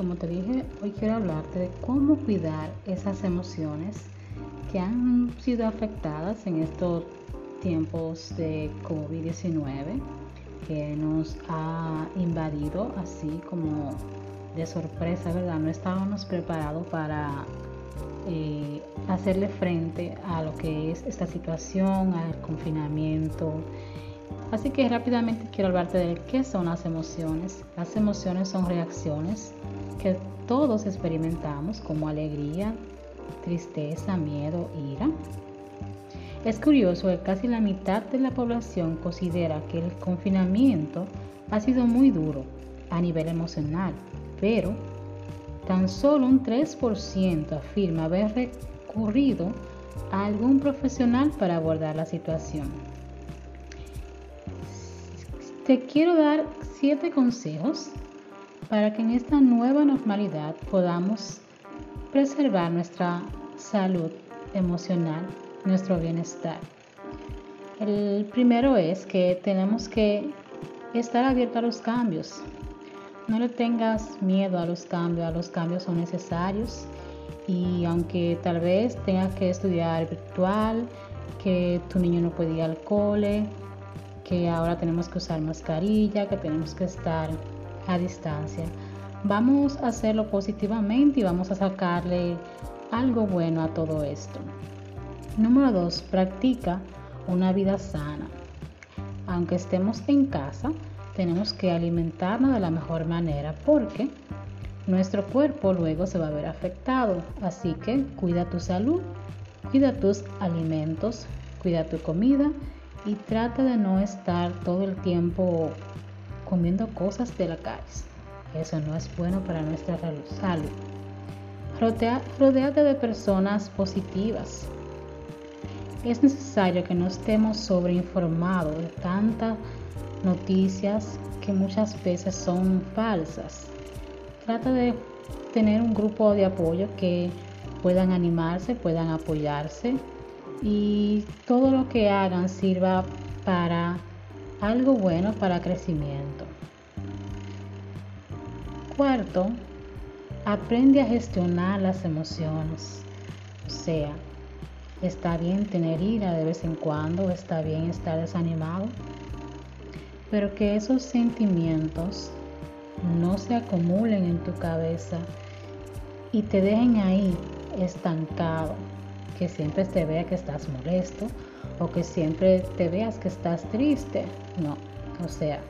como te dije, hoy quiero hablarte de cómo cuidar esas emociones que han sido afectadas en estos tiempos de COVID-19 que nos ha invadido así como de sorpresa, ¿verdad? No estábamos preparados para eh, hacerle frente a lo que es esta situación, al confinamiento. Así que rápidamente quiero hablarte de qué son las emociones. Las emociones son reacciones que todos experimentamos como alegría, tristeza, miedo, ira. Es curioso que casi la mitad de la población considera que el confinamiento ha sido muy duro a nivel emocional, pero tan solo un 3% afirma haber recurrido a algún profesional para abordar la situación. Te quiero dar 7 consejos para que en esta nueva normalidad podamos preservar nuestra salud emocional, nuestro bienestar. El primero es que tenemos que estar abiertos a los cambios, no le tengas miedo a los cambios, los cambios son necesarios y aunque tal vez tengas que estudiar virtual, que tu niño no puede ir al cole, que ahora tenemos que usar mascarilla, que tenemos que estar a distancia, vamos a hacerlo positivamente y vamos a sacarle algo bueno a todo esto. Número dos, practica una vida sana. Aunque estemos en casa, tenemos que alimentarnos de la mejor manera porque nuestro cuerpo luego se va a ver afectado. Así que cuida tu salud, cuida tus alimentos, cuida tu comida y trata de no estar todo el tiempo comiendo cosas de la calle. Eso no es bueno para nuestra salud. rodeate de personas positivas. Es necesario que no estemos sobreinformados de tanta noticias que muchas veces son falsas. Trata de tener un grupo de apoyo que puedan animarse, puedan apoyarse y todo lo que hagan sirva para algo bueno, para crecimiento. Cuarto, aprende a gestionar las emociones. O sea, está bien tener ira de vez en cuando, está bien estar desanimado, pero que esos sentimientos no se acumulen en tu cabeza y te dejen ahí estancado, que siempre te vea que estás molesto o que siempre te veas que estás triste. No, o sea,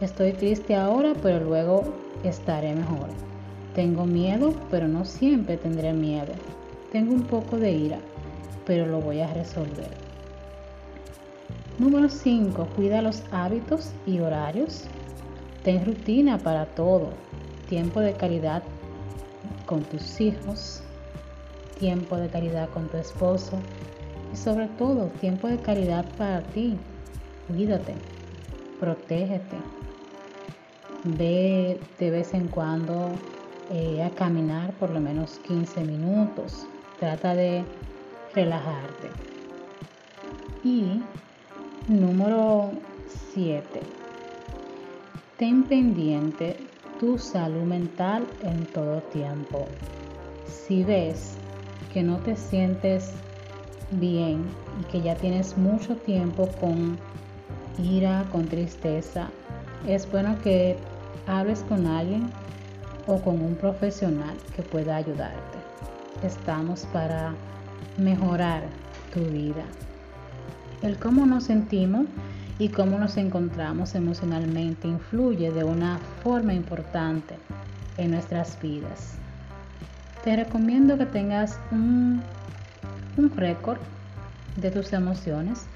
estoy triste ahora, pero luego estaré mejor. Tengo miedo, pero no siempre tendré miedo. Tengo un poco de ira, pero lo voy a resolver. Número 5. Cuida los hábitos y horarios. Ten rutina para todo. Tiempo de calidad con tus hijos. Tiempo de calidad con tu esposo. Sobre todo, tiempo de calidad para ti. Cuídate. Protégete. Ve de vez en cuando eh, a caminar por lo menos 15 minutos. Trata de relajarte. Y Número 7. Ten pendiente tu salud mental en todo tiempo. Si ves que no te sientes bien y que ya tienes mucho tiempo con ira, con tristeza, es bueno que hables con alguien o con un profesional que pueda ayudarte. Estamos para mejorar tu vida. El cómo nos sentimos y cómo nos encontramos emocionalmente influye de una forma importante en nuestras vidas. Te recomiendo que tengas un, un récord de tus emociones.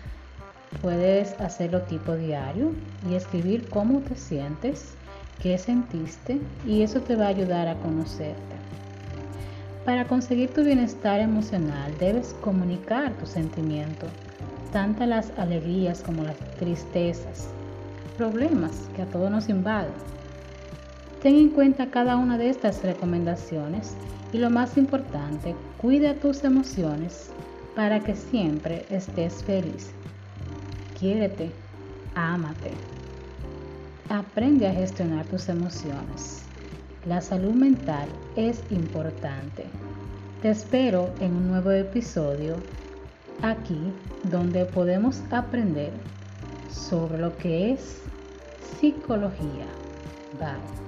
Puedes hacerlo tipo diario y escribir cómo te sientes, qué sentiste y eso te va a ayudar a conocerte. Para conseguir tu bienestar emocional debes comunicar tus sentimientos tanto las alegrías como las tristezas, problemas que a todos nos invaden. Ten en cuenta cada una de estas recomendaciones y lo más importante, cuida tus emociones para que siempre estés feliz. Quiérete, ámate. Aprende a gestionar tus emociones. La salud mental es importante. Te espero en un nuevo episodio aquí donde podemos aprender sobre lo que es psicología. Bye.